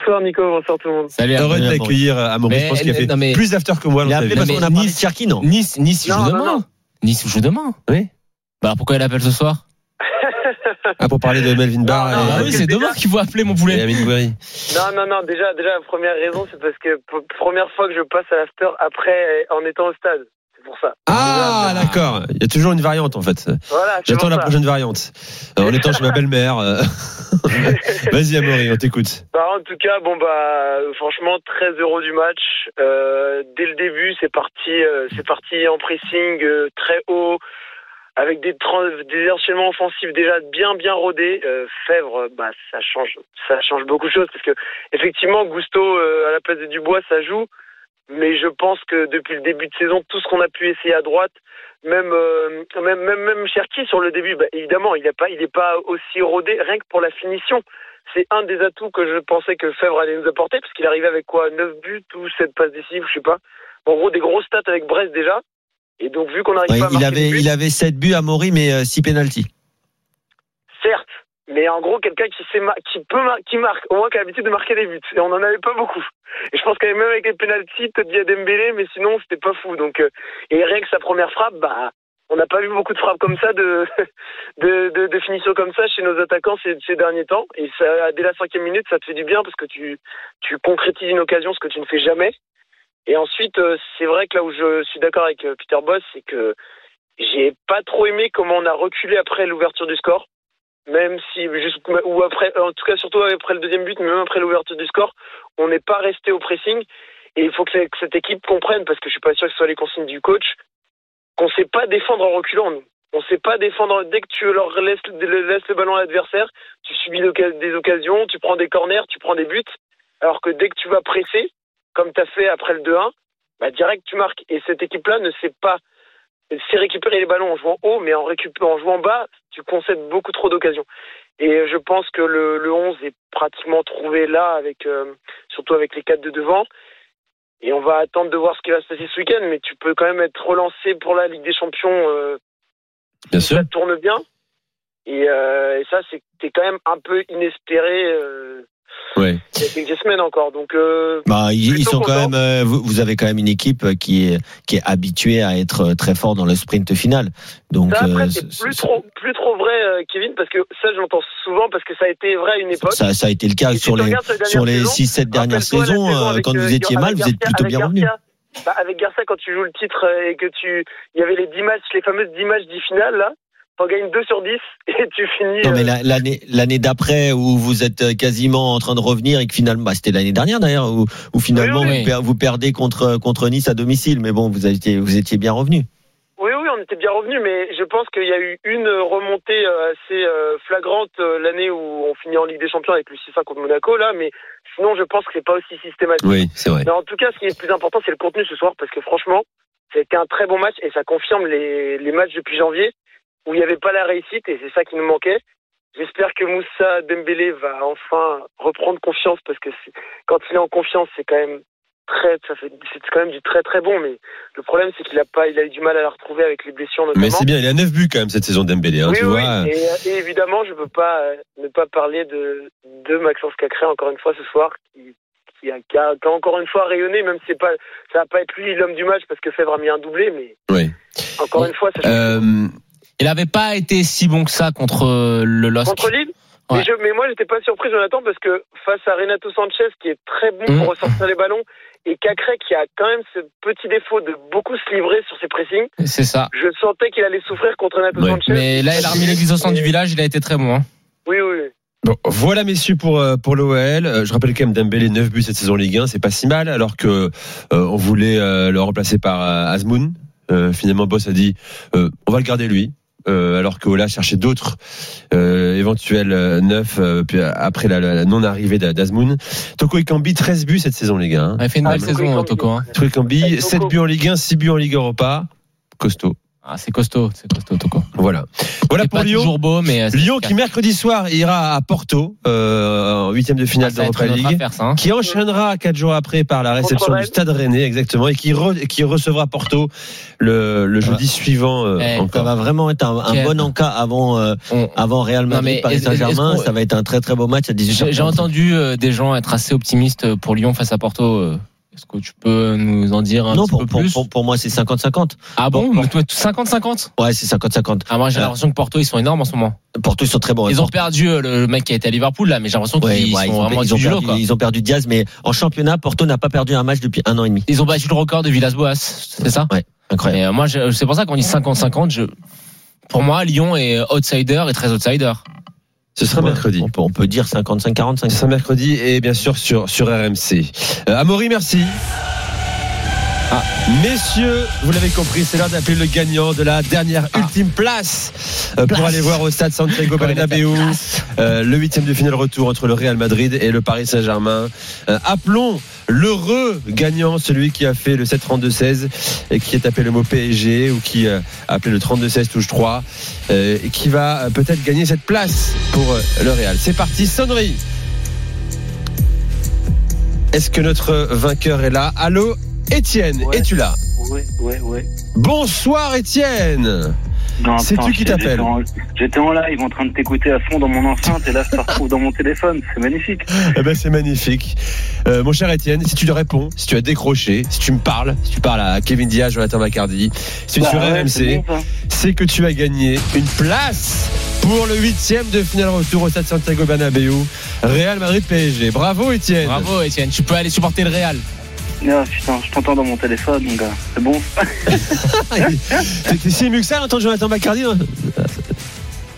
Bonsoir Nico, bonsoir tout le monde. Salut. Heureux de Amaury. l'accueillir Amaury. Je Mais, pense qu'il a fait non, mais- plus d'after que moi Il a appelé parce qu'on a parlé de Nice- Cherki, non Nice, Nice joue demain. non. Nice joue demain. Oui. Bah pourquoi il appelle ce soir? Ah, pour parler de Melvin Barr Non, non, et, Ah oui, c'est demain qu'il faut appeler mon poulet. Non, non, non, déjà, déjà, la première raison, c'est parce que première fois que je passe à l'after après, en étant au stade. C'est pour ça. Ah, d'accord. Il y a toujours une variante en fait. Voilà, J'attends la prochaine variante. En étant chez ma belle-mère. euh. Vas-y Amaury, on t'écoute. Bah, en tout cas, bon bah, euh, franchement, très heureux du match. Euh, dès le début, c'est parti, euh, c'est parti en pressing euh, très haut, avec des, enchaînements offensifs déjà bien bien rodés. Euh, Fèvre, bah, ça change, ça change beaucoup de choses parce que effectivement, Gusto euh, à la place de Dubois, ça joue. Mais je pense que depuis le début de saison, tout ce qu'on a pu essayer à droite, même euh, même même même Cherki sur le début, bah, évidemment, il n'est pas il est pas aussi rodé rien que pour la finition c'est un des atouts que je pensais que Fèvre allait nous apporter, parce qu'il arrivait avec quoi 9 buts ou 7 passes décisives, je sais pas. En gros, des grosses stats avec Brest déjà. Et donc, vu qu'on n'arrive Ouais, pas à il, marquer avait, buts, il avait 7 buts à Maury, mais 6 pénalties. certes, mais en gros, quelqu'un qui, sait qui peut qui marque, au moins qui a l'habitude de marquer des buts. Et on n'en avait pas beaucoup. Et je pense que même avec les pénalties, Dembélé, mais sinon, c'était pas fou. Donc, euh, et rien que sa première frappe, bah, on n'a pas vu beaucoup de frappes comme ça, de, de, de, de finition comme ça chez nos attaquants ces, ces derniers temps. Et ça, dès la cinquième minute, ça te fait du bien parce que tu, tu concrétises une occasion, ce que tu ne fais jamais. Et ensuite, euh, c'est vrai que là où je suis d'accord avec euh, Peter Boss, c'est que j'ai pas trop aimé comment on a reculé après l'ouverture du score. Même si, ou après, en tout cas surtout après le deuxième but, mais même après l'ouverture du score, on n'est pas resté au pressing. Et il faut que, cette équipe comprenne, parce que je suis pas sûr que ce soit les consignes du coach, qu'on sait pas défendre en reculant, nous. On sait pas défendre. Dès que tu leur laisses, le ballon à l'adversaire, tu subis des occasions, tu prends des corners, tu prends des buts. Alors que dès que tu vas presser, comme tu as fait après le 2-1, bah direct tu marques. Et cette équipe-là ne sait pas, sait récupérer les ballons en jouant haut, mais en, en jouant bas, tu concèdes beaucoup trop d'occasions. Et je pense que le, le 11 est pratiquement trouvé là, avec euh, surtout avec les quatre de devant. Et on va attendre de voir ce qui va se passer ce week-end, mais tu peux quand même être relancé pour la Ligue des Champions. Euh, Bien si sûr. Ça tourne bien. Et, euh, et ça, c'est quand même un peu inespéré euh, Ouais. il y a quelques semaines encore. Donc, euh, Bah, ils, sont quand même. euh, vous, vous avez quand même une équipe qui est qui est habituée à être très fort dans le sprint final. Donc Ça, après, euh, c'est plus trop, plus trop vrai, euh, Kevin, parce que ça, je l'entends souvent, parce que ça a été vrai à une époque. ça, ça a été le cas si sur les sur les saison, 6 7 dernières saisons saison euh, avec, quand euh, vous étiez mal, vous êtes plutôt bien revenu. Bah, avec Garcia, quand tu joues le titre euh, et que tu, il y avait les 10 matchs, les fameuses 10 matchs 10 finales, là, t'en gagnes 2 sur 10 et tu finis. Non mais euh, la- l'année l'année d'après où vous êtes euh, quasiment en train de revenir et que finalement bah, c'était l'année dernière d'ailleurs où, où finalement Oui, oui. Vous, per- vous perdez contre contre Nice à domicile mais bon vous étiez vous étiez bien revenu. Oui, oui, on était bien revenu, mais je pense qu'il y a eu une remontée euh, assez flagrante l'année où on finit en Ligue des Champions avec le 6 contre Monaco, là, mais sinon, je pense que c'est pas aussi systématique. Oui, c'est vrai. Mais en tout cas, ce qui est le plus important, c'est le contenu ce soir, parce que franchement, ça a été un très bon match et ça confirme les, les matchs depuis janvier où il n'y avait pas la réussite et c'est ça qui nous manquait. J'espère que Moussa Dembélé va enfin reprendre confiance parce que quand il est en confiance, c'est quand même très, ça fait, c'est quand même du très très bon. Mais le problème, c'est qu'il a pas, il a eu du mal à la retrouver avec les blessures notamment. Mais c'est bien, il a 9 buts quand même cette saison d'Embélé, hein, oui, tu oui, vois. Et, et évidemment, je peux pas euh, ne pas parler de, de Maxence Cacré encore une fois ce soir, qui, qui, a, qui a- qui a encore une fois rayonné, même si c'est pas, ça va pas être lui l'homme du match parce que Fèvre a mis un doublé, mais Oui. encore une fois, ça change Euh, Il avait pas été si bon que ça contre euh, le LOSC. Contre Lille Ouais. mais, je, mais moi, j'étais pas surpris, Jonathan, parce que face à Renato Sanchez, qui est très bon pour ressortir les ballons, et Cacré, qui a quand même ce petit défaut de beaucoup se livrer sur ses pressings, C'est ça. je sentais qu'il allait souffrir contre Renato Ouais. Sanchez. Mais là, il a remis l'église au centre du village. Il a été très bon. hein. Oui, oui, oui. Bon, voilà messieurs pour euh, pour l'OL. Euh, Je rappelle quand même Dembélé 9 buts cette saison Ligue 1, c'est pas si mal alors que euh, on voulait euh, le remplacer par euh, Azmoun. Euh, finalement Boss a dit euh, on va le garder lui. Euh, alors que Ola cherchait d'autres euh, éventuels euh, neufs euh, puis après la, la- la non-arrivée d'A- d'Azmoun. Toko Ekambi 13 buts cette saison Ligue 1. Il a fait une Ah, belle Toko saison, Ekambi. Toko. hein. Toko Ekambi Toko. 7 buts en Ligue 1, 6 buts en Ligue Europa. Costaud. Ah, c'est costaud, c'est costaud, Toko. Voilà. Voilà pour pas Lyon. toujours beau, mais euh, Lyon qui mercredi soir ira à Porto euh, en huitième de finale être d'Europa notre League. affaire, ça, hein. qui enchaînera quatre jours après par la réception du. Stade Rennais exactement et qui, re- qui recevra Porto le, le jeudi suivant euh, Eh, Ça va vraiment être un, bon encas avant euh, On- avant Real Non, Madrid mais Paris Saint-Germain. Ça va être un très très beau match à 18h. J'ai entendu euh, des gens être assez optimistes pour Lyon face à Porto. Est-ce que tu peux nous en dire un Non petit pour, peu pour, plus pour, pour moi c'est 50-50. Ah bon pour- Mais toi, 50-50 Ouais c'est 50-50. Ah moi j'ai Euh. l'impression que Porto ils sont énormes en ce moment. Porto ils sont très bons. Ils ont perdu euh, le mec qui a été à Liverpool là, mais j'ai l'impression Ouais, qu'ils ouais, sont ils, ont, vraiment ils, ont du lot perdu, quoi. ils ont perdu Diaz, mais en championnat, Porto n'a pas perdu un match depuis un an et demi. Ils ont battu le record de Villas-Boas, c'est ça? Ouais, incroyable. Mais euh, moi c'est pour ça qu'on dit 50-50. Je... Pour moi Lyon est outsider et très outsider. Ce sera Ouais, mercredi. On peut, on peut dire 55-45. Ce sera mercredi et bien sûr sur, sur RMC. Euh, Amaury, merci. Ah, messieurs, vous l'avez compris, c'est l'heure d'appeler le gagnant de la dernière ultime place euh, pour aller voir au stade Santiago Bernabéu euh, le huitième de finale retour entre le Real Madrid et le Paris Saint-Germain. Euh, appelons l'heureux gagnant, celui qui a fait le 7-32-16 et qui a tapé le mot PSG ou qui euh, a appelé le 32-16 touche 3 euh, et qui va euh, peut-être gagner cette place pour euh, le Real. C'est parti, sonnerie. Est-ce que notre vainqueur est là? Allô Étienne, Ouais. es-tu là? Ouais, ouais, ouais. Bonsoir Étienne C'est tu qui j'étais en- J'étais en live en train de t'écouter à fond dans mon enceinte et là je te retrouve dans mon téléphone. C'est magnifique. Eh ben c'est magnifique. Euh, mon cher Étienne, si tu le réponds, si tu as décroché, si tu me parles, si tu parles à Kevin Diaz, Jonathan Bacardi, si tu es Bah sur ouais, c'est RMC, bon, c'est que tu as gagné une place pour le huitième de finale retour au stade Santiago Bernabéu, Real Madrid PSG. Bravo Étienne. Bravo Étienne, tu peux aller supporter le Real. Ah, putain, je t'entends dans mon téléphone, mon gars. C'est bon. T'es si ému que ça Jonathan Bacardi hein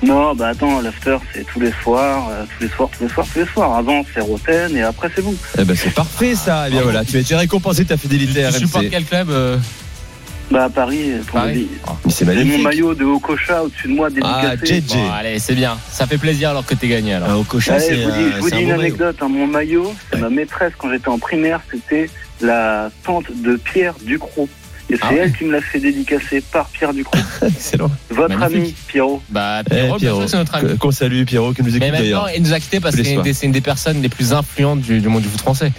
Non, bah attends, l'after c'est tous les soirs, euh, tous les soirs, tous les soirs, tous les soirs. Avant c'est Roten et après c'est vous. Eh ben c'est parfait ça. Eh bien voilà, tu as été récompensé de ta fidélité à Tu supportes RMC. quel club euh Bah à Paris, pour Paris. Mais c'est J'ai mon maillot de Okocha au-dessus de moi Ah, dédicacé. JJ. Bon, allez, c'est bien. Ça fait plaisir alors que t'es gagné alors. Ah, Cocha, Allez, c'est je vous dis, euh, je vous c'est dis un une anecdote. hein. Mon maillot, c'est Ouais. ma maîtresse quand j'étais en primaire, c'était la tante de Pierre Ducrot, Et c'est Ah ouais. elle qui me l'a fait dédicacer par Pierre Ducrot. Excellent. Votre Magnifique. ami, Pierrot. Bah, Eh, Pierrot, sûr, c'est notre ami. qu'on salue Pierrot qui nous Mais écoute maintenant, d'ailleurs. il nous a quitté parce que c'est une, des- c'est une des personnes les plus influentes du, du monde du foot français.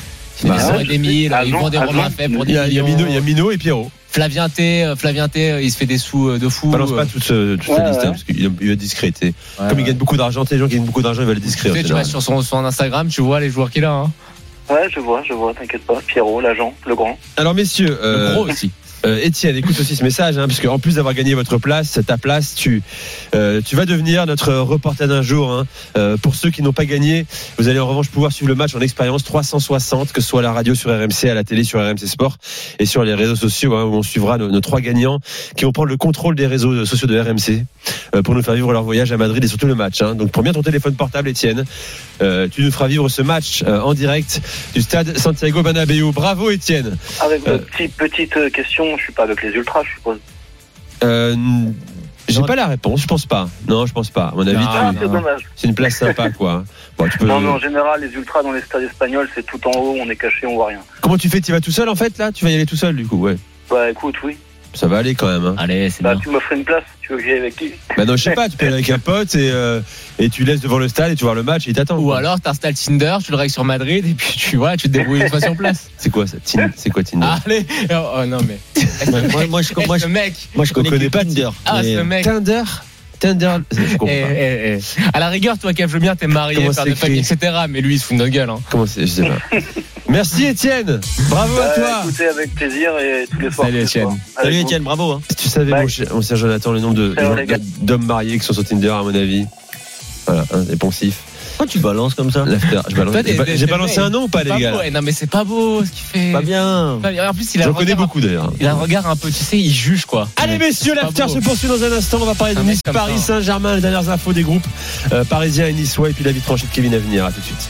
Il Bah, des des des Romains faits pour des y a, il y a millions. Mino, il y a Mino et Pierrot. Flavien T, euh, Flavien T, euh, il se fait des sous euh, de fou. Balance pas toute, ce- toute Ouais, sa liste ouais. hein, parce qu'il il va être discret. ouais, Comme il gagne beaucoup d'argent, les gens qui gagnent beaucoup d'argent, ils veulent être discrets. Tu vas sur son, son Instagram, tu vois les joueurs qu'il a. Hein. Ouais, je vois, je vois, t'inquiète pas. Pierrot, l'agent, le grand. Alors messieurs, Le euh, gros aussi. Euh, Étienne, écoute aussi ce message, hein, parce qu'en plus d'avoir gagné votre place, ta place, tu, euh, tu vas devenir notre reporter d'un jour. Hein. Euh, pour ceux qui n'ont pas gagné, vous allez en revanche pouvoir suivre le match en expérience 360, que ce soit à la radio sur RMC, à la télé sur RMC Sport et sur les réseaux sociaux, hein, où on suivra nos, trois gagnants qui vont prendre le contrôle des réseaux sociaux de RMC euh, pour nous faire vivre leur voyage à Madrid et surtout le match. Hein. Donc, prends bien ton téléphone portable, Étienne. Euh, tu nous feras vivre ce match euh, en direct du stade Santiago Bernabéu. Bravo, Étienne. Avec Euh. votre petite, petite euh, question, je suis pas avec les ultras, je suppose. Euh, j'ai pas la réponse, je pense pas. Non, je pense pas. À mon avis, tu- Ah, non. c'est dommage. c'est une place sympa, quoi. Bon, tu peux... Non, mais en général, les ultras dans les stades espagnols, c'est tout en haut, on est caché, on voit rien. Comment tu fais? Tu vas tout seul en fait là? Tu vas y aller tout seul du coup Ouais. Bah écoute, oui. Ça va aller quand même. Hein. Allez, c'est Bah bien. tu m'offres une place, tu veux que j'y aille avec qui Bah non, je sais pas. Tu peux aller avec un pote et euh, et tu laisses devant le stade et tu vois le match et il t'attend. Ou quoi. alors, t'installes Tinder, tu le règles sur Madrid et puis tu vois, tu te débrouilles une fois sur place. C'est quoi ça C'est quoi Tinder? Allez, oh, oh, non mais. moi, moi, moi, je, moi, je, mec. moi, je On connais, pas Tinder. Ah, mais- ce mec. Tinder? Tinder Je comprends Eh, pas. eh, eh. À la rigueur, toi, Kev, je veux bien, t'es marié, Comment père c'est de famille, etc. Mais lui, il se fout de notre gueule. Hein. Comment c'est Je sais pas. Merci Étienne. Bravo à Bah, toi. Écoutez, avec plaisir et tous les soirs. Salut, Étienne. Salut. Etienne, bravo. Hein. Si tu savais, Bye. mon cher, mon cher Jonathan, le nombre d'hommes mariés qui sont sur Tinder, à mon avis. Voilà, hein, des poncifs. Pourquoi tu balances comme ça L'after. Je balance- Toi, t'es- J'ai ba- t'es- J'ai t'es balancé un nom ou pas, les gars beau. Eh, Non, mais c'est pas beau ce qu'il fait. Pas bien. Pas bien. En plus, il a, J'en un connais regard- beaucoup d'ailleurs. il a un regard un peu, tu sais, il juge quoi. Allez messieurs, pas l'after beau. se poursuit dans un instant. On va parler de Un mec Nice, comme Paris ça. Saint-Germain, les dernières infos des groupes euh, parisiens et niçois, et puis la vie tranchée de Kevin à venir. À tout de suite.